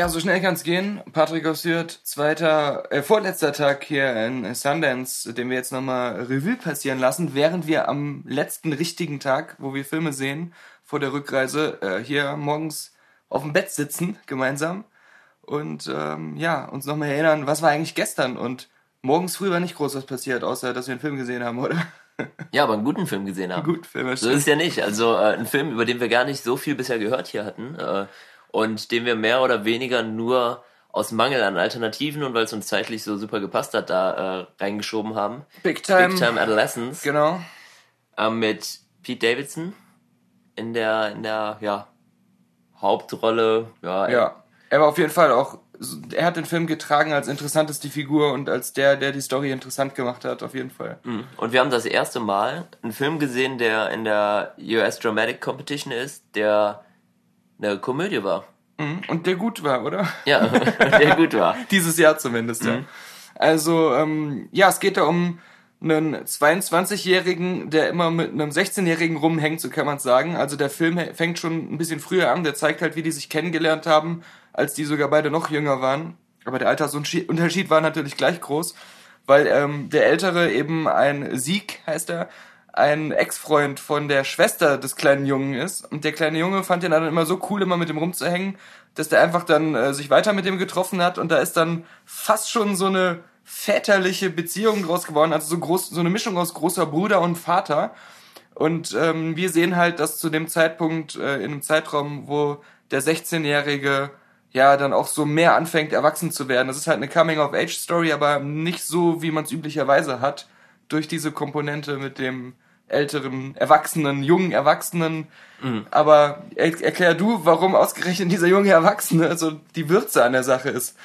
Ja, so schnell kann's gehen. Patrick Ossiert, zweiter, äh, vorletzter Tag hier in Sundance, den wir jetzt nochmal Revue passieren lassen, während wir am letzten richtigen Tag, wo wir Filme sehen, vor der Rückreise, äh, hier morgens auf dem Bett sitzen, gemeinsam. Und ähm, ja, uns nochmal erinnern, was war eigentlich gestern? Und morgens früh war nicht groß was passiert, außer dass wir einen Film gesehen haben, oder? Ja, aber einen guten Film gesehen haben. Einen guten Film, So ist es ja nicht. Also äh, ein Film, über den wir gar nicht so viel bisher gehört hier hatten. Äh, und den wir mehr oder weniger nur aus Mangel an Alternativen und weil es uns zeitlich so super gepasst hat, da äh, reingeschoben haben. Big Time. Big Time Adolescence. Genau. Äh, mit Pete Davidson in der, in der, ja, Hauptrolle. Ja, Ja. Er war auf jeden Fall auch, er hat den Film getragen als interessanteste Figur und als der, der die Story interessant gemacht hat, auf jeden Fall. Mhm. Und wir haben das erste Mal einen Film gesehen, der in der US Dramatic Competition ist, der eine Komödie war. Mhm. Und der gut war, oder? Ja, der gut war. Dieses Jahr zumindest, ja. Also, ähm, ja, es geht da um einen 22-Jährigen, der immer mit einem 16-Jährigen rumhängt, so kann man sagen. Also der Film fängt schon ein bisschen früher an, der zeigt halt, wie die sich kennengelernt haben, als die sogar beide noch jünger waren. Aber der Altersunterschied war natürlich gleich groß, weil ähm, der Ältere eben ein Sieg, heißt er, ein Ex-Freund von der Schwester des kleinen Jungen ist. Und der kleine Junge fand ihn dann immer so cool, immer mit dem rumzuhängen, dass der einfach dann äh, sich weiter mit dem getroffen hat. Und da ist dann fast schon so eine väterliche Beziehung draus geworden, also so groß, so eine Mischung aus großer Bruder und Vater. Und ähm, wir sehen halt, dass zu dem Zeitpunkt, äh, in einem Zeitraum, wo der 16-Jährige ja dann auch so mehr anfängt, erwachsen zu werden. Das ist halt eine Coming-of-Age-Story, aber nicht so, wie man es üblicherweise hat, durch diese Komponente mit dem älteren, erwachsenen, jungen Erwachsenen. Aber er, erklär du, warum ausgerechnet dieser junge Erwachsene so die Würze an der Sache ist.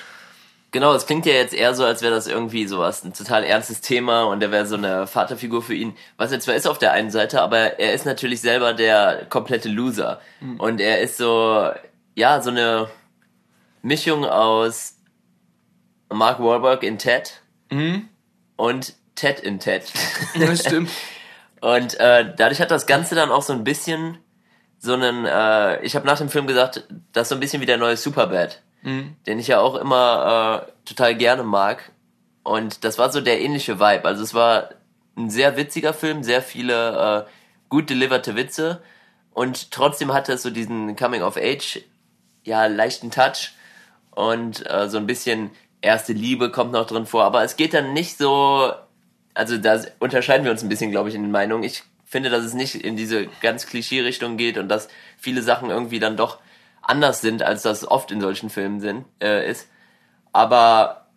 Genau, es klingt ja jetzt eher so, als wäre das irgendwie sowas, ein total ernstes Thema und er wäre so eine Vaterfigur für ihn. Was er zwar ist auf der einen Seite, aber er ist natürlich selber der komplette Loser. Und er ist so, ja, so eine Mischung aus Mark Wahlberg in Ted und Ted in Ted. Das stimmt. Und äh, dadurch hat das Ganze dann auch so ein bisschen so einen, äh, ich habe nach dem Film gesagt, das ist so ein bisschen wie der neue Superbad, den ich ja auch immer äh, total gerne mag. Und das war so der ähnliche Vibe. Also es war ein sehr witziger Film, sehr viele äh, gut deliverte Witze und trotzdem hatte es so diesen Coming of Age, ja, leichten Touch und äh, so ein bisschen erste Liebe kommt noch drin vor, aber es geht dann nicht so also da unterscheiden wir uns ein bisschen, glaube ich, in den Meinungen. Ich finde, dass es nicht in diese ganz Klischee-Richtung geht und dass viele Sachen irgendwie dann doch anders sind, als das oft in solchen Filmen sind, äh, ist. Aber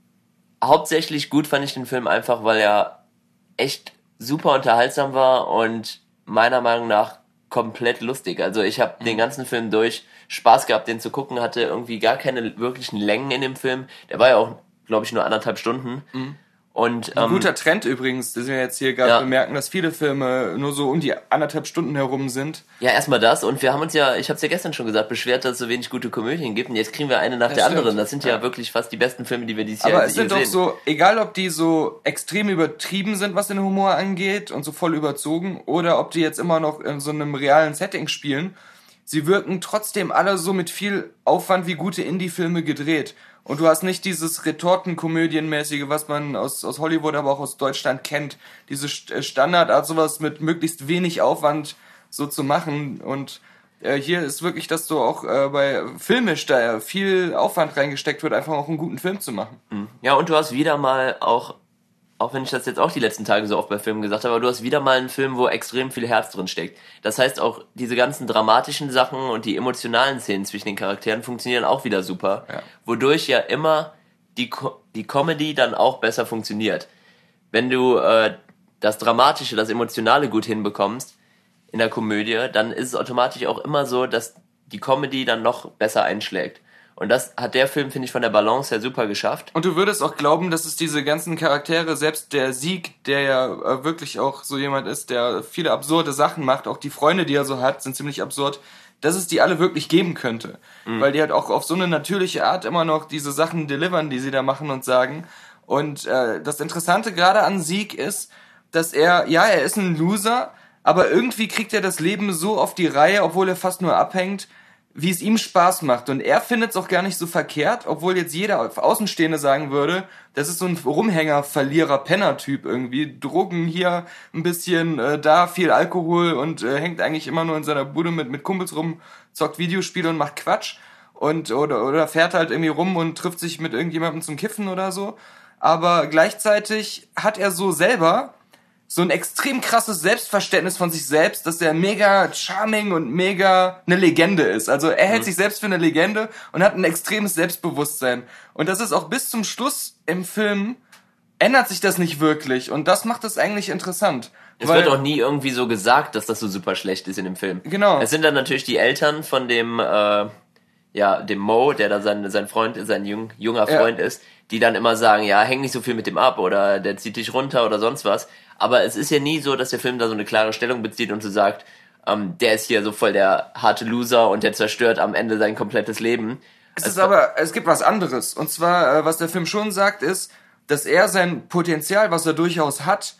hauptsächlich gut fand ich den Film einfach, weil er echt super unterhaltsam war und meiner Meinung nach komplett lustig. Also ich habe den ganzen Film durch Spaß gehabt, den zu gucken, hatte irgendwie gar keine wirklichen Längen in dem Film. Der war ja auch, glaube ich, nur anderthalb Stunden. Und Ein ähm, guter Trend übrigens, dass wir jetzt hier gerade Ja. bemerken, dass viele Filme nur so um die anderthalb Stunden herum sind. Ja, erstmal das. Und wir haben uns ja, ich habe es ja gestern schon gesagt, beschwert, dass es so wenig gute Komödien gibt. Und jetzt kriegen wir eine nach Das der stimmt. anderen. Das sind ja, Ja. wirklich fast die besten Filme, die wir dieses Jahr Aber es sind doch sehen. so, egal ob die so extrem übertrieben sind, was den Humor angeht und so voll überzogen, oder ob die jetzt immer noch in so einem realen Setting spielen, sie wirken trotzdem alle so mit viel Aufwand wie gute Indie-Filme gedreht. Und du hast nicht dieses Retortenkomödienmäßige, was man aus, aus Hollywood, aber auch aus Deutschland kennt. Diese äh, Standardart, sowas mit möglichst wenig Aufwand so zu machen. Und äh, hier ist wirklich, dass du auch äh, bei filmisch da viel Aufwand reingesteckt wird, einfach auch einen guten Film zu machen. Ja, und du hast wieder mal auch, auch wenn ich das jetzt auch die letzten Tage so oft bei Filmen gesagt habe, aber du hast wieder mal einen Film, wo extrem viel Herz drin steckt. Das heißt auch, diese ganzen dramatischen Sachen und die emotionalen Szenen zwischen den Charakteren funktionieren auch wieder super. Ja. Wodurch ja immer die, Co die Comedy dann auch besser funktioniert. Wenn du äh, das Dramatische, das Emotionale gut hinbekommst in der Komödie, dann ist es automatisch auch immer so, dass die Comedy dann noch besser einschlägt. Und das hat der Film, finde ich, von der Balance her super geschafft. Und du würdest auch glauben, dass es diese ganzen Charaktere, selbst der Sieg, der ja äh, wirklich auch so jemand ist, der viele absurde Sachen macht, auch die Freunde, die er so hat, sind ziemlich absurd, dass es die alle wirklich geben könnte. Weil die halt auch auf so eine natürliche Art immer noch diese Sachen delivern, die sie da machen und sagen. Und äh, das Interessante gerade an Sieg ist, dass er, ja, er ist ein Loser, aber irgendwie kriegt er das Leben so auf die Reihe, obwohl er fast nur abhängt, wie es ihm Spaß macht. Und er findet es auch gar nicht so verkehrt, obwohl jetzt jeder Außenstehende sagen würde, das ist so ein Rumhänger, Verlierer, Penner-Typ irgendwie. Drogen hier ein bisschen, äh, da viel Alkohol und äh, hängt eigentlich immer nur in seiner Bude mit, mit Kumpels rum, zockt Videospiele und macht Quatsch. Und, oder, oder fährt halt irgendwie rum und trifft sich mit irgendjemandem zum Kiffen oder so. Aber gleichzeitig hat er so selber so ein extrem krasses Selbstverständnis von sich selbst, dass er mega charming und mega eine Legende ist. Also er hält mhm. sich selbst für eine Legende und hat ein extremes Selbstbewusstsein. Und das ist auch bis zum Schluss im Film ändert sich das nicht wirklich und das macht es eigentlich interessant. Es wird auch nie irgendwie so gesagt, dass das so super schlecht ist in dem Film. Genau. Es sind dann natürlich die Eltern von dem, äh, ja, dem Mo, der da sein, sein Freund, sein jung, junger Freund ja. ist, die dann immer sagen, ja, häng nicht so viel mit dem ab oder der zieht dich runter oder sonst was. Aber es ist ja nie so, dass der Film da so eine klare Stellung bezieht und so sagt, ähm, der ist hier so voll der harte Loser und der zerstört am Ende sein komplettes Leben. Es ist aber, es gibt was anderes. Und zwar, äh, was der Film schon sagt, ist, dass er sein Potenzial, was er durchaus hat,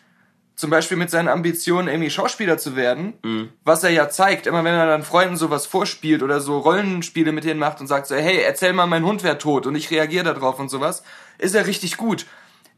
zum Beispiel mit seinen Ambitionen, irgendwie Schauspieler zu werden, mhm. was er ja zeigt, immer wenn er dann Freunden sowas vorspielt oder so Rollenspiele mit denen macht und sagt so, hey, erzähl mal, mein Hund wäre tot und ich reagiere darauf und sowas, ist er richtig gut.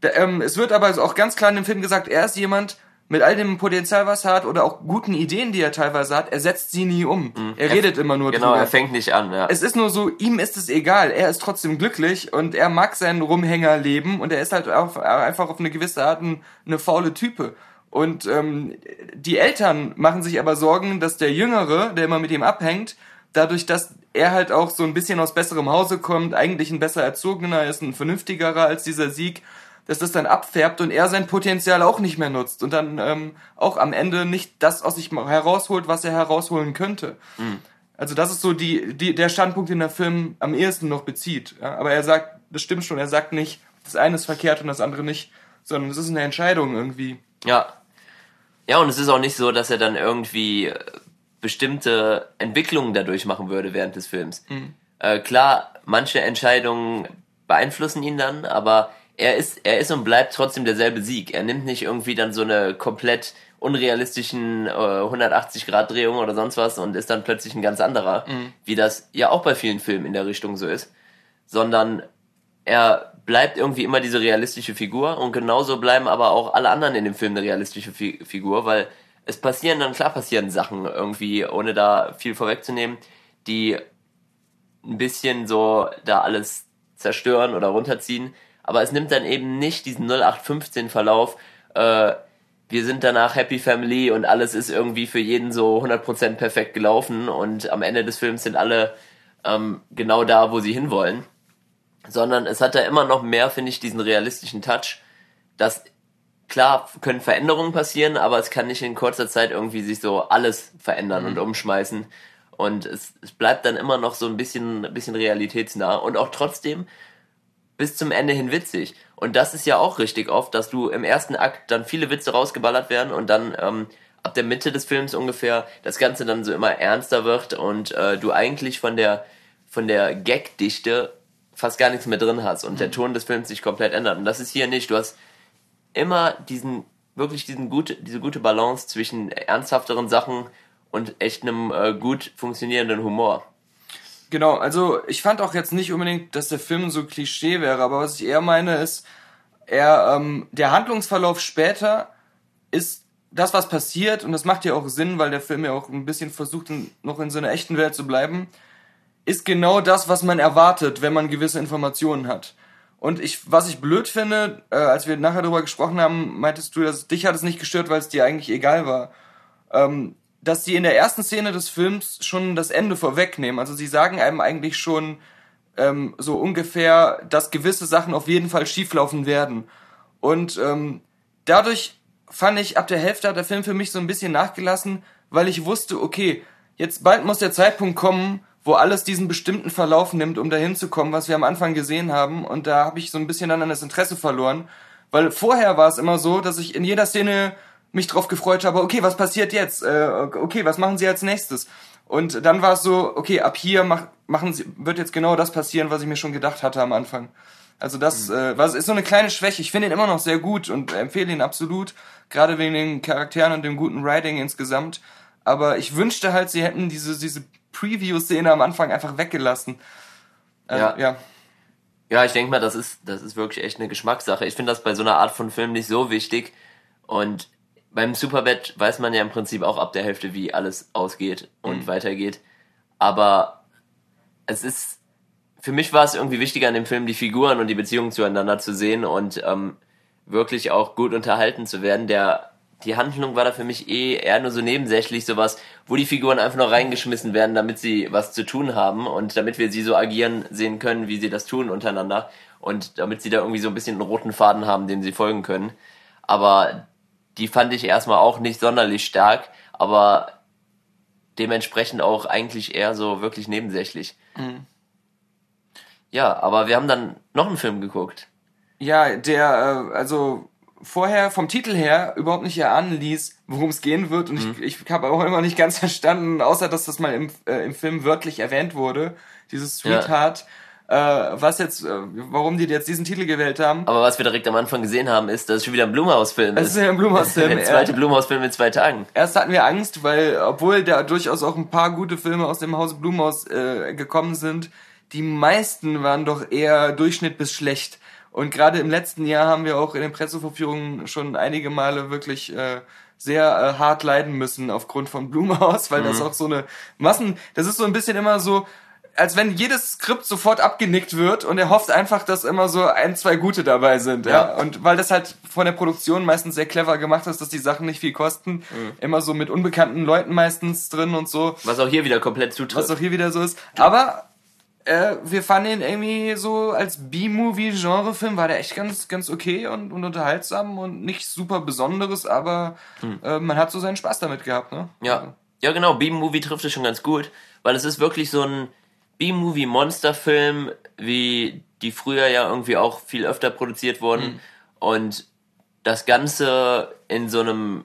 Ähm, es wird aber auch ganz klar in dem Film gesagt, er ist jemand mit all dem Potenzial, was er hat, oder auch guten Ideen, die er teilweise hat, er setzt sie nie um. Mhm. Er, redet immer nur genau, drüber. Genau, er fängt nicht an, ja. Es ist nur so, ihm ist es egal. Er ist trotzdem glücklich und er mag sein Rumhängerleben und er ist halt auch einfach auf eine gewisse Art eine faule Type. Und ähm, die Eltern machen sich aber Sorgen, dass der Jüngere, der immer mit ihm abhängt, dadurch, dass er halt auch so ein bisschen aus besserem Hause kommt, eigentlich ein besser erzogener ist, ein vernünftigerer als dieser Sieg, dass das dann abfärbt und er sein Potenzial auch nicht mehr nutzt und dann ähm, auch am Ende nicht das aus sich herausholt, was er herausholen könnte. Mhm. Also das ist so die, die, der Standpunkt, den der Film am ehesten noch bezieht. Ja? Aber er sagt, das stimmt schon, er sagt nicht, das eine ist verkehrt und das andere nicht, sondern es ist eine Entscheidung irgendwie. Ja. Ja, und es ist auch nicht so, dass er dann irgendwie äh, bestimmte Entwicklungen dadurch machen würde während des Films. Mhm. Äh, klar, manche Entscheidungen beeinflussen ihn dann, aber er ist, er ist und bleibt trotzdem derselbe Sieg. Er nimmt nicht irgendwie dann so eine komplett unrealistischen äh, 180-Grad-Drehung oder sonst was und ist dann plötzlich ein ganz anderer, mhm. wie das ja auch bei vielen Filmen in der Richtung so ist, sondern er bleibt irgendwie immer diese realistische Figur und genauso bleiben aber auch alle anderen in dem Film eine realistische Fi Figur, weil es passieren dann, klar passieren Sachen irgendwie, ohne da viel vorwegzunehmen, die ein bisschen so da alles zerstören oder runterziehen, aber es nimmt dann eben nicht diesen 0815 Verlauf, äh, wir sind danach Happy Family und alles ist irgendwie für jeden so 100% perfekt gelaufen und am Ende des Films sind alle ähm, genau da, wo sie hinwollen. Sondern es hat da immer noch mehr, finde ich, diesen realistischen Touch, dass klar können Veränderungen passieren, aber es kann nicht in kurzer Zeit irgendwie sich so alles verändern mhm. und umschmeißen. Und es, es bleibt dann immer noch so ein bisschen, ein bisschen realitätsnah. Und auch trotzdem bis zum Ende hin witzig. Und das ist ja auch richtig oft, dass du im ersten Akt dann viele Witze rausgeballert werden und dann ähm, ab der Mitte des Films ungefähr das Ganze dann so immer ernster wird und äh, du eigentlich von der von der Gagdichte fast gar nichts mehr drin hast und mhm. der Ton des Films sich komplett ändert. Und das ist hier nicht. Du hast immer diesen wirklich diesen gute diese gute Balance zwischen ernsthafteren Sachen und echt einem äh, gut funktionierenden Humor. Genau, also ich fand auch jetzt nicht unbedingt, dass der Film so Klischee wäre, aber was ich eher meine ist, er, ähm, der Handlungsverlauf später ist das, was passiert, und das macht ja auch Sinn, weil der Film ja auch ein bisschen versucht, in, noch in seiner echten Welt zu bleiben, ist genau das, was man erwartet, wenn man gewisse Informationen hat. Und ich, was ich blöd finde, äh, als wir nachher darüber gesprochen haben, meintest du, dass dich hat es nicht gestört, weil es dir eigentlich egal war. Ähm, dass sie in der ersten Szene des Films schon das Ende vorwegnehmen. Also sie sagen einem eigentlich schon ähm, so ungefähr, dass gewisse Sachen auf jeden Fall schieflaufen werden. Und ähm, dadurch fand ich, ab der Hälfte hat der Film für mich so ein bisschen nachgelassen, weil ich wusste, okay, jetzt bald muss der Zeitpunkt kommen, wo alles diesen bestimmten Verlauf nimmt, um dahin zu kommen, was wir am Anfang gesehen haben. Und da habe ich so ein bisschen dann an das Interesse verloren. Weil vorher war es immer so, dass ich in jeder Szene mich drauf gefreut habe, okay, was passiert jetzt? Äh, okay, was machen sie als nächstes? Und dann war es so, okay, ab hier mach, machen sie, wird jetzt genau das passieren, was ich mir schon gedacht hatte am Anfang. Also das mhm. äh, was ist so eine kleine Schwäche. Ich finde ihn immer noch sehr gut und empfehle ihn absolut, gerade wegen den Charakteren und dem guten Writing insgesamt. Aber ich wünschte halt, sie hätten diese, diese Preview-Szene am Anfang einfach weggelassen. Also, Ja. ja. Ja, ich denke mal, das ist, das ist wirklich echt eine Geschmackssache. Ich finde das bei so einer Art von Film nicht so wichtig. Und beim Superbad weiß man ja im Prinzip auch ab der Hälfte, wie alles ausgeht und weitergeht. Aber es ist, für mich war es irgendwie wichtiger an dem Film, die Figuren und die Beziehungen zueinander zu sehen und ähm, wirklich auch gut unterhalten zu werden. Der, die Handlung war da für mich eh eher nur so nebensächlich, sowas, wo die Figuren einfach nur reingeschmissen werden, damit sie was zu tun haben und damit wir sie so agieren sehen können, wie sie das tun untereinander und damit sie da irgendwie so ein bisschen einen roten Faden haben, dem sie folgen können. Aber die fand ich erstmal auch nicht sonderlich stark, aber dementsprechend auch eigentlich eher so wirklich nebensächlich. Ja, aber wir haben dann noch einen Film geguckt. Ja, der, äh, also vorher vom Titel her überhaupt nicht erahnen ließ, worum es gehen wird. Und ich, ich habe auch immer nicht ganz verstanden, außer dass das mal im, äh, im Film wörtlich erwähnt wurde, dieses Sweetheart. Äh, was jetzt, äh, warum die jetzt diesen Titel gewählt haben. Aber was wir direkt am Anfang gesehen haben, ist, dass es schon wieder ein Blumhaus-Film Es ist. ist ja ein Blumhaus-Film. Der zweite Blumhaus-Film in zwei Tagen. Erst hatten wir Angst, weil, obwohl da durchaus auch ein paar gute Filme aus dem Hause Blumhaus äh, gekommen sind, die meisten waren doch eher Durchschnitt bis schlecht. Und gerade im letzten Jahr haben wir auch in den Pressevorführungen schon einige Male wirklich äh, sehr äh, hart leiden müssen aufgrund von Blumhaus, weil das auch so eine Massen, das ist so ein bisschen immer so, als wenn jedes Skript sofort abgenickt wird und er hofft einfach, dass immer so ein, zwei gute dabei sind. Ja. Ja. Und weil das halt von der Produktion meistens sehr clever gemacht ist, dass die Sachen nicht viel kosten, immer so mit unbekannten Leuten meistens drin und so, Was auch hier wieder komplett zutrifft. was auch hier wieder so ist. Aber äh, wir fanden ihn irgendwie so als B-Movie-Genre-Film, war der echt ganz, ganz okay und, und unterhaltsam und nicht super Besonderes, aber äh, man hat so seinen Spaß damit gehabt, ne? Ja, ja genau, B-Movie trifft es schon ganz gut, weil es ist wirklich so ein B-Movie-Monsterfilm, wie die früher ja irgendwie auch viel öfter produziert wurden. Und das Ganze in so einem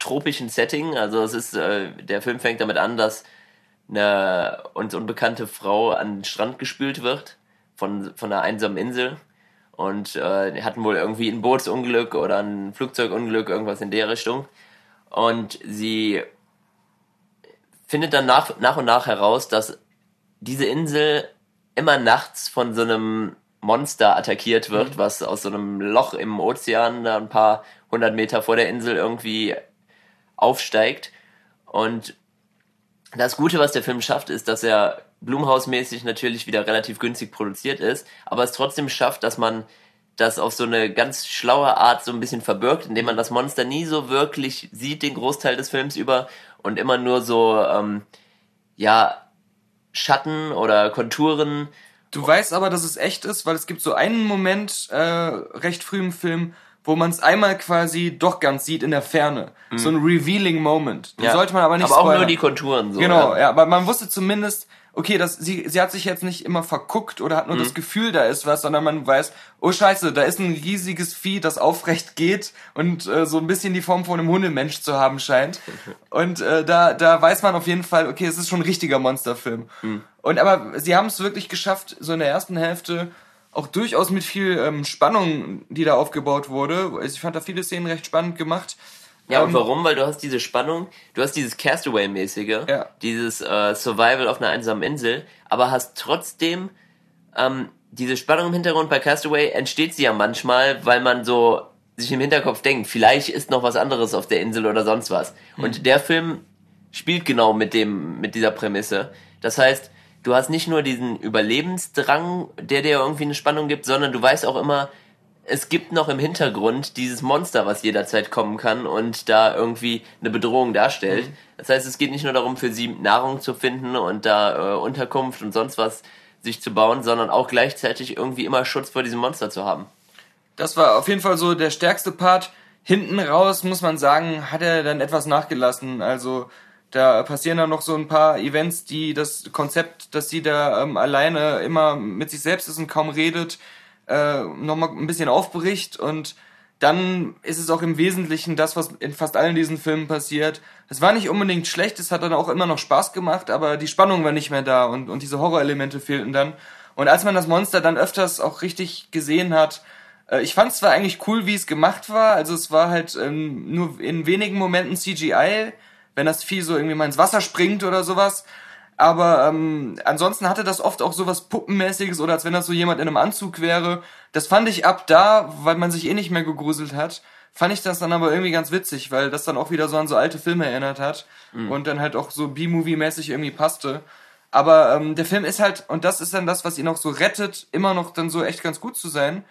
tropischen Setting, also es ist, äh, der Film fängt damit an, dass eine uns unbekannte Frau an den Strand gespült wird von, von einer einsamen Insel. Und äh, hatten wohl irgendwie ein Bootsunglück oder ein Flugzeugunglück, irgendwas in der Richtung. Und sie findet dann nach, nach und nach heraus, dass diese Insel immer nachts von so einem Monster attackiert wird, was aus so einem Loch im Ozean da ein paar hundert Meter vor der Insel irgendwie aufsteigt. Und das Gute, was der Film schafft, ist, dass er Blumhausmäßig natürlich wieder relativ günstig produziert ist, aber es trotzdem schafft, dass man das auf so eine ganz schlaue Art so ein bisschen verbirgt, indem man das Monster nie so wirklich sieht, den Großteil des Films über, und immer nur so, ähm, ja, Schatten oder Konturen. Du weißt aber, dass es echt ist, weil es gibt so einen Moment äh, recht früh im Film, wo man es einmal quasi doch ganz sieht in der Ferne. So ein revealing Moment. Den Ja. sollte man aber nicht Aber auch nur spoilern. die Konturen so. Genau, ja. ja, aber man wusste zumindest, okay, dass sie, sie hat sich jetzt nicht immer verguckt oder hat nur Mhm. das Gefühl, da ist was, sondern man weiß, oh scheiße, da ist ein riesiges Vieh, das aufrecht geht und äh, so ein bisschen die Form von einem Hundemensch zu haben scheint. Und äh, da, da weiß man auf jeden Fall, okay, es ist schon ein richtiger Monsterfilm. Mhm. Und aber sie haben es wirklich geschafft, so in der ersten Hälfte auch durchaus mit viel ähm, Spannung, die da aufgebaut wurde. Also ich fand da viele Szenen recht spannend gemacht. Ja, und Ähm, warum? Weil du hast diese Spannung, du hast dieses Castaway-mäßige, Ja. dieses äh, Survival auf einer einsamen Insel, aber hast trotzdem ähm, diese Spannung im Hintergrund. Bei Castaway entsteht sie ja manchmal, weil man so sich im Hinterkopf denkt, vielleicht ist noch was anderes auf der Insel oder sonst was. Und der Film spielt genau mit dem, mit dieser Prämisse. Das heißt, du hast nicht nur diesen Überlebensdrang, der dir irgendwie eine Spannung gibt, sondern du weißt auch immer, es gibt noch im Hintergrund dieses Monster, was jederzeit kommen kann und da irgendwie eine Bedrohung darstellt. Das heißt, es geht nicht nur darum, für sie Nahrung zu finden und da äh, Unterkunft und sonst was sich zu bauen, sondern auch gleichzeitig irgendwie immer Schutz vor diesem Monster zu haben. Das war auf jeden Fall so der stärkste Part. Hinten raus, muss man sagen, hat er dann etwas nachgelassen. Also da passieren dann noch so ein paar Events, die das Konzept, dass sie da ähm, alleine immer mit sich selbst ist und kaum redet, äh, nochmal ein bisschen aufbricht und dann ist es auch im Wesentlichen das, was in fast allen diesen Filmen passiert. Es war nicht unbedingt schlecht, es hat dann auch immer noch Spaß gemacht, aber die Spannung war nicht mehr da und, und diese Horrorelemente fehlten dann. Und als man das Monster dann öfters auch richtig gesehen hat, äh, ich fand es zwar eigentlich cool, wie es gemacht war, also es war halt ähm, nur in wenigen Momenten CGI, wenn das Vieh so irgendwie mal ins Wasser springt oder sowas. Aber ähm, ansonsten hatte das oft auch so was Puppenmäßiges oder als wenn das so jemand in einem Anzug wäre. Das fand ich ab da, weil man sich eh nicht mehr gegruselt hat, fand ich das dann aber irgendwie ganz witzig, weil das dann auch wieder so an so alte Filme erinnert hat mhm. und dann halt auch so B-Movie-mäßig irgendwie passte. Aber ähm, der Film ist halt, und das ist dann das, was ihn auch so rettet, immer noch dann so echt ganz gut zu sein,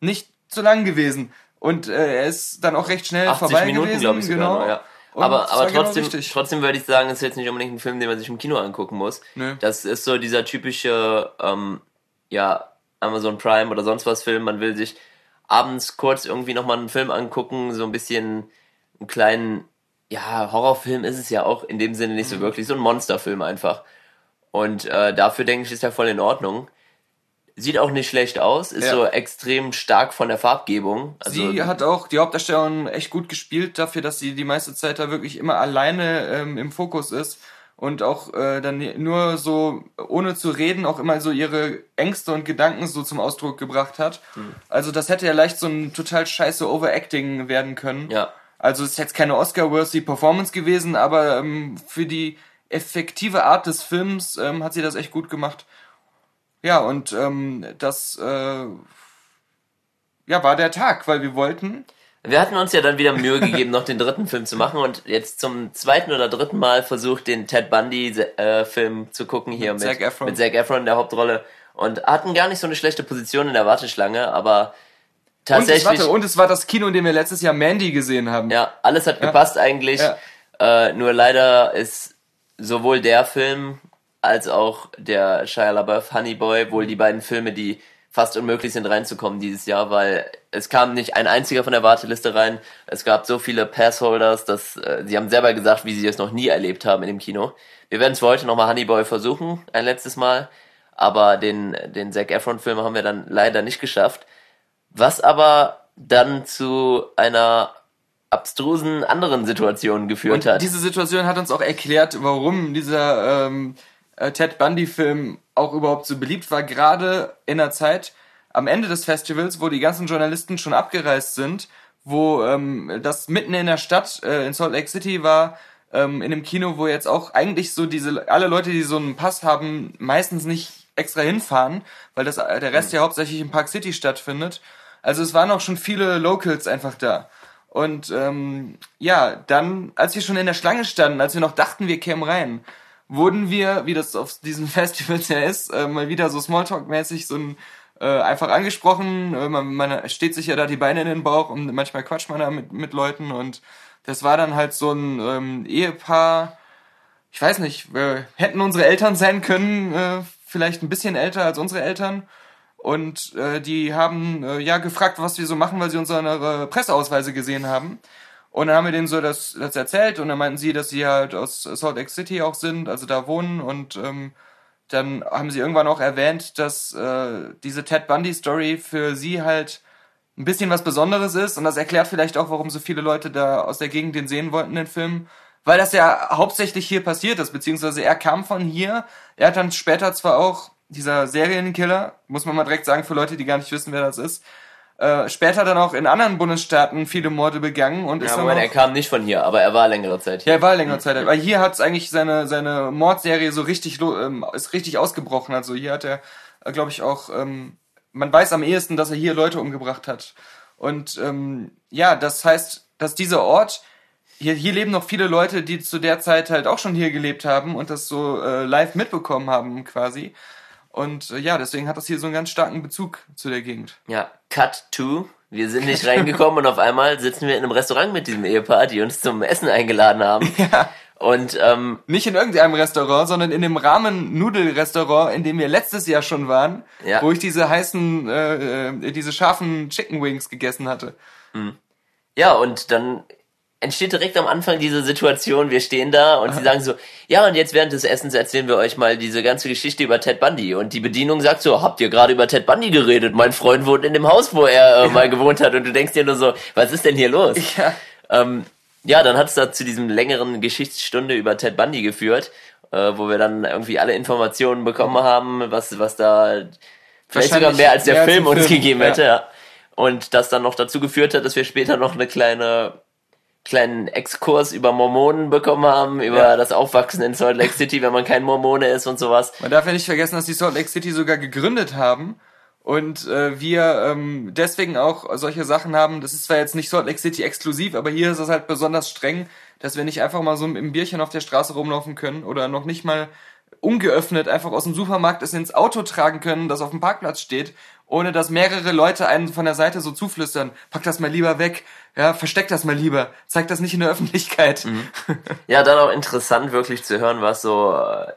nicht zu lang gewesen. Und äh, er ist dann auch recht schnell 80 vorbei Minuten, gewesen. Ich, genau. Noch, ja. Aber aber genau trotzdem, genau trotzdem würde ich sagen, es ist jetzt nicht unbedingt ein Film, den man sich im Kino angucken muss. Nö. Das ist so dieser typische, ähm, ja, Amazon Prime oder sonst was Film. Man will sich abends kurz irgendwie nochmal einen Film angucken, so ein bisschen einen kleinen, ja, Horrorfilm ist es ja auch in dem Sinne nicht so mhm. wirklich, so ein Monsterfilm einfach. Und äh, dafür denke ich, ist er voll in Ordnung. Sieht auch nicht schlecht aus, ist ja. so extrem stark von der Farbgebung. Also sie hat auch die Hauptdarstellerin echt gut gespielt dafür, dass sie die meiste Zeit da wirklich immer alleine ähm, im Fokus ist und auch äh, dann nur so ohne zu reden auch immer so ihre Ängste und Gedanken so zum Ausdruck gebracht hat. Mhm. Also das hätte ja leicht so ein total scheiße Overacting werden können. Ja. Also es ist jetzt keine Oscar-worthy Performance gewesen, aber ähm, für die effektive Art des Films ähm, hat sie das echt gut gemacht. Ja, und ähm, das äh, ja, war der Tag, weil wir wollten. Wir hatten uns ja dann wieder Mühe gegeben, noch den dritten Film zu machen und jetzt zum zweiten oder dritten Mal versucht, den Ted Bundy-Film äh, zu gucken hier mit, mit Zac Efron. mit Zac Efron in der Hauptrolle und hatten gar nicht so eine schlechte Position in der Warteschlange, aber tatsächlich. Und es, warte, und es war das Kino, in dem wir letztes Jahr Mandy gesehen haben. Ja, alles hat gepasst ja. eigentlich. Ja. Äh, nur leider ist sowohl der Film als auch der Shia LaBeouf Honey Boy wohl die beiden Filme, die fast unmöglich sind reinzukommen dieses Jahr, weil es kam nicht ein einziger von der Warteliste rein. Es gab so viele Passholders, dass äh, sie haben selber gesagt, wie sie es noch nie erlebt haben in dem Kino. Wir werden es für heute nochmal Honey Boy versuchen, ein letztes Mal, aber den den Zac Efron Film haben wir dann leider nicht geschafft. Was aber dann zu einer abstrusen anderen Situation geführt Und hat. Diese Situation hat uns auch erklärt, warum dieser ähm, äh, Ted Bundy-Film auch überhaupt so beliebt war, gerade in der Zeit am Ende des Festivals, wo die ganzen Journalisten schon abgereist sind, wo ähm, das mitten in der Stadt äh, in Salt Lake City war, ähm, in einem Kino, wo jetzt auch eigentlich so diese alle Leute, die so einen Pass haben, meistens nicht extra hinfahren, weil das der Rest ja hauptsächlich in Park City stattfindet. Also es waren auch schon viele Locals einfach da. Und ähm, ja, dann, als wir schon in der Schlange standen, als wir noch dachten, wir kämen rein, wurden wir, wie das auf diesen Festivals ja ist, äh, mal wieder so Smalltalk-mäßig so ein äh, einfach angesprochen. Äh, man, man steht sich ja da die Beine in den Bauch und manchmal quatscht man da mit, mit Leuten und das war dann halt so ein ähm, Ehepaar. Ich weiß nicht, wir hätten unsere Eltern sein können, äh, vielleicht ein bisschen älter als unsere Eltern. Und äh, die haben äh, ja gefragt, was wir so machen, weil sie unsere Presseausweise gesehen haben. Und dann haben wir denen so das, das erzählt und dann meinten sie, dass sie halt aus Salt Lake City auch sind, also da wohnen und ähm, dann haben sie irgendwann auch erwähnt, dass äh, diese Ted Bundy Story für sie halt ein bisschen was Besonderes ist und das erklärt vielleicht auch, warum so viele Leute da aus der Gegend den sehen wollten, den Film, weil das ja hauptsächlich hier passiert ist, beziehungsweise er kam von hier, er hat dann später zwar auch dieser Serienkiller, muss man mal direkt sagen für Leute, die gar nicht wissen, wer das ist, äh, später dann auch in anderen Bundesstaaten viele Morde begangen und ja, ist dann er kam nicht von hier, aber er war längere Zeit hier. Ja, er war längere Zeit. Weil hier hat es eigentlich seine seine Mordserie so richtig ähm, ist richtig ausgebrochen. Also hier hat er, äh, glaube ich, auch ähm, man weiß am ehesten, dass er hier Leute umgebracht hat. Und ähm, ja, das heißt, dass dieser Ort hier, hier leben noch viele Leute, die zu der Zeit halt auch schon hier gelebt haben und das so äh, live mitbekommen haben quasi. Und äh, ja, deswegen hat das hier so einen ganz starken Bezug zu der Gegend. Ja, Cut to. Wir sind nicht reingekommen und auf einmal sitzen wir in einem Restaurant mit diesem Ehepaar, die uns zum Essen eingeladen haben. Ja. Und ähm, nicht in irgendeinem Restaurant, sondern in dem Ramen-Nudel-Restaurant, in dem wir letztes Jahr schon waren, ja. wo ich diese heißen, äh, äh diese scharfen Chicken Wings gegessen hatte. Mhm. Ja, und dann entsteht direkt am Anfang diese Situation, wir stehen da und Aha. sie sagen so, ja, und jetzt während des Essens erzählen wir euch mal diese ganze Geschichte über Ted Bundy. Und die Bedienung sagt so, habt ihr gerade über Ted Bundy geredet? Mein Freund wohnt in dem Haus, wo er äh, ja. mal gewohnt hat. Und du denkst dir nur so, was ist denn hier los? Ja, ähm, ja dann hat es da zu diesem längeren Geschichtsstunde über Ted Bundy geführt, äh, wo wir dann irgendwie alle Informationen bekommen mhm. haben, was, was da vielleicht sogar mehr als der mehr Film als uns Film. gegeben hätte. Ja. Und das dann noch dazu geführt hat, dass wir später noch eine kleine kleinen Exkurs über Mormonen bekommen haben, über ja. das Aufwachsen in Salt Lake City, wenn man kein Mormone ist und sowas. Man darf ja nicht vergessen, dass die Salt Lake City sogar gegründet haben und äh, wir ähm, deswegen auch solche Sachen haben. Das ist zwar jetzt nicht Salt Lake City exklusiv, aber hier ist es halt besonders streng, dass wir nicht einfach mal so im Bierchen auf der Straße rumlaufen können oder noch nicht mal ungeöffnet einfach aus dem Supermarkt es ins Auto tragen können, das auf dem Parkplatz steht, ohne dass mehrere Leute einen von der Seite so zuflüstern, pack das mal lieber weg, ja, versteck das mal lieber, zeig das nicht in der Öffentlichkeit. Mhm. Ja, dann auch interessant wirklich zu hören, was so äh,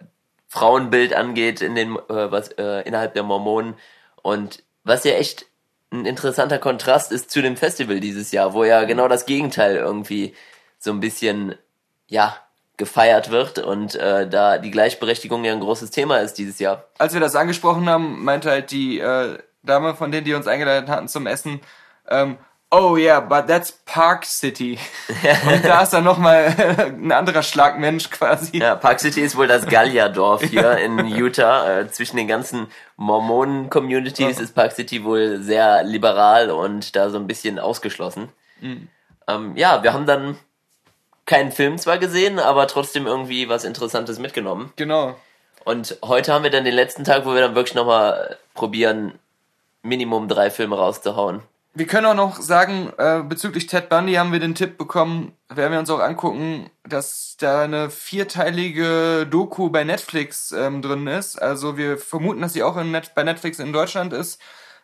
Frauenbild angeht in den äh, was äh, innerhalb der Mormonen und was ja echt ein interessanter Kontrast ist zu dem Festival dieses Jahr, wo ja genau das Gegenteil irgendwie so ein bisschen ja gefeiert wird und äh, da die Gleichberechtigung ja ein großes Thema ist dieses Jahr. Als wir das angesprochen haben, meinte halt die äh, Dame von denen, die uns eingeladen hatten zum Essen, ähm, oh yeah, but that's Park City. und da ist dann nochmal ein anderer Schlagmensch quasi. Ja, Park City ist wohl das Gallierdorf hier in Utah. Äh, zwischen den ganzen Mormonen-Communities ist Park City wohl sehr liberal und da so ein bisschen ausgeschlossen. Mhm. Ähm, ja, wir haben dann keinen Film zwar gesehen, aber trotzdem irgendwie was Interessantes mitgenommen. Genau. Und heute haben wir dann den letzten Tag, wo wir dann wirklich nochmal probieren, Minimum drei Filme rauszuhauen. Wir können auch noch sagen, äh, bezüglich Ted Bundy haben wir den Tipp bekommen, werden wir uns auch angucken, dass da eine vierteilige Doku bei Netflix ähm, drin ist. Also wir vermuten, dass sie auch Net bei Netflix in Deutschland ist.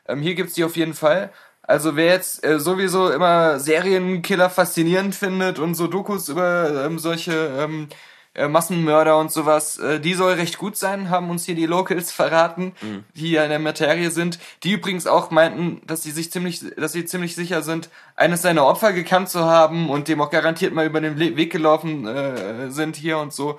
Ähm, hier gibt's die auf jeden Fall. Also wer jetzt äh, sowieso immer Serienkiller faszinierend findet und so Dokus über ähm, solche ähm, äh, Massenmörder und sowas, äh, die soll recht gut sein, haben uns hier die Locals verraten, mhm. die ja in der Materie sind. Die übrigens auch meinten, dass sie sich ziemlich, dass sie ziemlich sicher sind, eines seiner Opfer gekannt zu haben und dem auch garantiert mal über den Weg gelaufen äh, sind hier und so.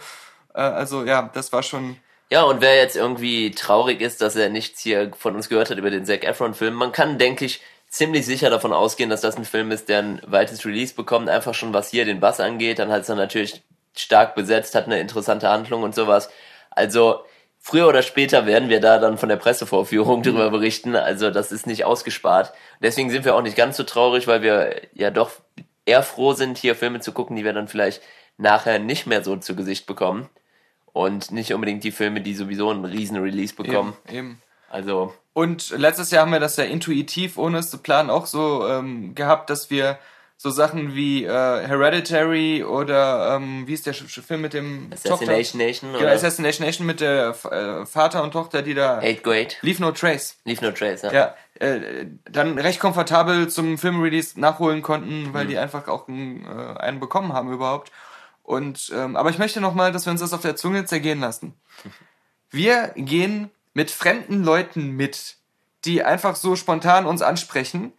Äh, also ja, das war schon. Ja, und wer jetzt irgendwie traurig ist, dass er nichts hier von uns gehört hat über den Zac Efron-Film, man kann, denke ich, ziemlich sicher davon ausgehen, dass das ein Film ist, der ein weites Release bekommt, einfach schon was hier den Bass angeht. Dann hat es dann natürlich stark besetzt, hat eine interessante Handlung und sowas. Also früher oder später werden wir da dann von der Pressevorführung drüber berichten. Also das ist nicht ausgespart. Deswegen sind wir auch nicht ganz so traurig, weil wir ja doch eher froh sind, hier Filme zu gucken, die wir dann vielleicht nachher nicht mehr so zu Gesicht bekommen. Und nicht unbedingt die Filme, die sowieso einen riesen Release bekommen. Eben, eben. Also und letztes Jahr haben wir das ja intuitiv, ohne es zu planen, auch so ähm, gehabt, dass wir so Sachen wie äh, Hereditary oder ähm, wie ist der Film mit dem Assassination Tochter? Nation genau, oder? Assassination Nation mit der äh, Vater und Tochter, die da Eight Grade Leave No Trace. Leave No Trace, ja. Ja, äh, dann recht komfortabel zum Filmrelease nachholen konnten, weil mhm. die einfach auch einen, äh, einen bekommen haben überhaupt. Und ähm, aber ich möchte noch mal, dass wir uns das auf der Zunge zergehen lassen. Wir gehen mit fremden Leuten mit, die einfach so spontan uns ansprechen,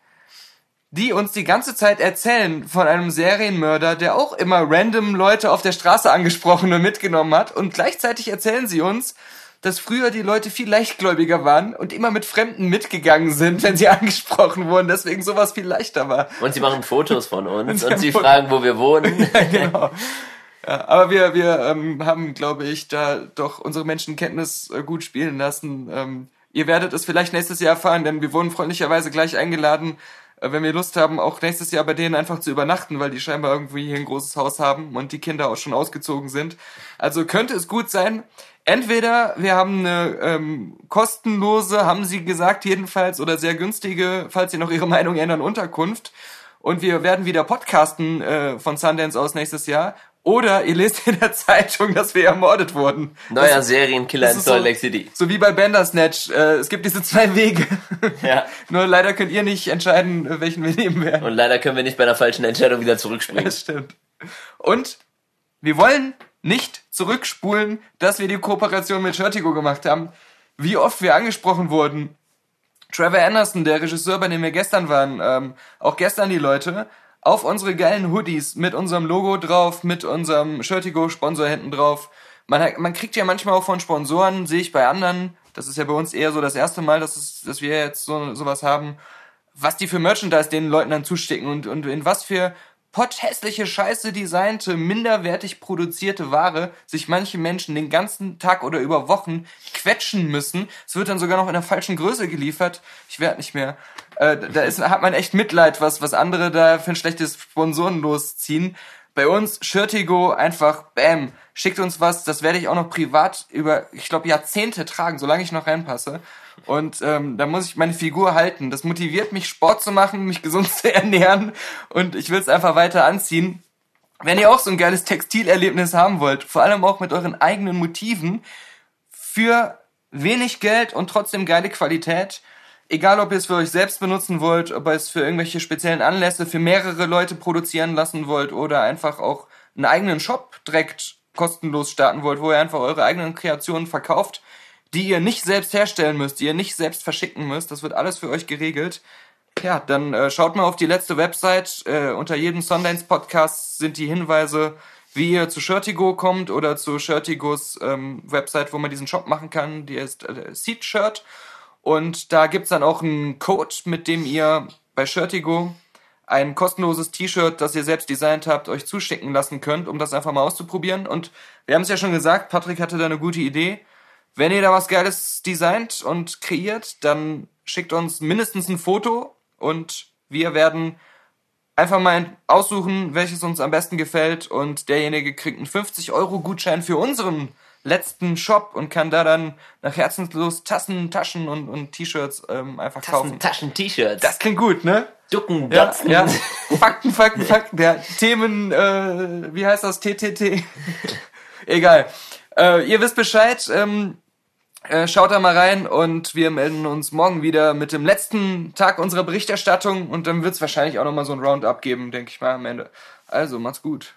die uns die ganze Zeit erzählen von einem Serienmörder, der auch immer random Leute auf der Straße angesprochen und mitgenommen hat. Und gleichzeitig erzählen sie uns, dass früher die Leute viel leichtgläubiger waren und immer mit Fremden mitgegangen sind, wenn sie angesprochen wurden, deswegen sowas viel leichter war. Und sie machen Fotos von uns und, und sie fragen, wo wir wohnen. ja, genau. Ja, aber wir, wir ähm, haben, glaube ich, da doch unsere Menschenkenntnis äh, gut spielen lassen. Ähm, ihr werdet es vielleicht nächstes Jahr erfahren, denn wir wurden freundlicherweise gleich eingeladen, wenn wir Lust haben, auch nächstes Jahr bei denen einfach zu übernachten, weil die scheinbar irgendwie hier ein großes Haus haben und die Kinder auch schon ausgezogen sind. Also könnte es gut sein. Entweder wir haben eine ähm, kostenlose, haben sie gesagt jedenfalls, oder sehr günstige, falls sie noch ihre Meinung ändern, Unterkunft. Und wir werden wieder podcasten äh, von Sundance aus nächstes Jahr. Oder ihr lest in der Zeitung, dass wir ermordet wurden. Neuer das, Serienkiller in Salt Lake City. So wie bei Bandersnatch. Äh, es gibt diese zwei Wege. Ja. Nur leider könnt ihr nicht entscheiden, welchen wir nehmen werden. Und leider können wir nicht bei einer falschen Entscheidung wieder zurückspringen. Das stimmt. Und wir wollen nicht zurückspulen, dass wir die Kooperation mit Shirtigo gemacht haben. Wie oft wir angesprochen wurden. Trevor Anderson, der Regisseur, bei dem wir gestern waren, ähm, auch gestern die Leute, auf unsere geilen Hoodies mit unserem Logo drauf, mit unserem Shirtigo-Sponsor hinten drauf. Man, man kriegt ja manchmal auch von Sponsoren, sehe ich bei anderen, das ist ja bei uns eher so das erste Mal, dass, es, dass wir jetzt so sowas haben, was die für Merchandise den Leuten dann zustecken und, und in was für potthässliche, scheiße designte, minderwertig produzierte Ware sich manche Menschen den ganzen Tag oder über Wochen quetschen müssen. Es wird dann sogar noch in der falschen Größe geliefert. Ich werde nicht mehr. Äh, da ist, hat man echt Mitleid, was, was andere da für ein schlechtes Sponsoren losziehen. Bei uns, Shirtigo, einfach, bam, schickt uns was. Das werde ich auch noch privat über, ich glaube, Jahrzehnte tragen, solange ich noch reinpasse. Und ähm, da muss ich meine Figur halten. Das motiviert mich, Sport zu machen, mich gesund zu ernähren. Und ich will es einfach weiter anziehen. Wenn ihr auch so ein geiles Textilerlebnis haben wollt, vor allem auch mit euren eigenen Motiven, für wenig Geld und trotzdem geile Qualität, egal ob ihr es für euch selbst benutzen wollt, ob ihr es für irgendwelche speziellen Anlässe für mehrere Leute produzieren lassen wollt oder einfach auch einen eigenen Shop direkt kostenlos starten wollt, wo ihr einfach eure eigenen Kreationen verkauft, die ihr nicht selbst herstellen müsst, die ihr nicht selbst verschicken müsst. Das wird alles für euch geregelt. Ja, dann äh, schaut mal auf die letzte Website. Äh, unter jedem Sundance Podcast sind die Hinweise, wie ihr zu Shirtigo kommt oder zu Shirtigos ähm, Website, wo man diesen Shop machen kann. Die ist äh, Shirt. Und da gibt's dann auch einen Code, mit dem ihr bei Shirtigo ein kostenloses T-Shirt, das ihr selbst designt habt, euch zuschicken lassen könnt, um das einfach mal auszuprobieren. Und wir haben es ja schon gesagt, Patrick hatte da eine gute Idee. Wenn ihr da was Geiles designt und kreiert, dann schickt uns mindestens ein Foto und wir werden einfach mal aussuchen, welches uns am besten gefällt und derjenige kriegt einen 50 Euro Gutschein für unseren letzten Shop und kann da dann nach Herzenslos Tassen, Taschen und, und T-Shirts ähm, einfach Tassen, kaufen. Taschen, T-Shirts. Das klingt gut, ne? Ducken, Ja, Dotzen. ja. Fakten, Fakten, Fakten. Der Themen, äh, wie heißt das? TTT. Egal. Äh, ihr wisst Bescheid. Ähm, äh, schaut da mal rein und wir melden uns morgen wieder mit dem letzten Tag unserer Berichterstattung und dann wird's wahrscheinlich auch nochmal so ein Roundup geben, denke ich mal am Ende. Also, macht's gut.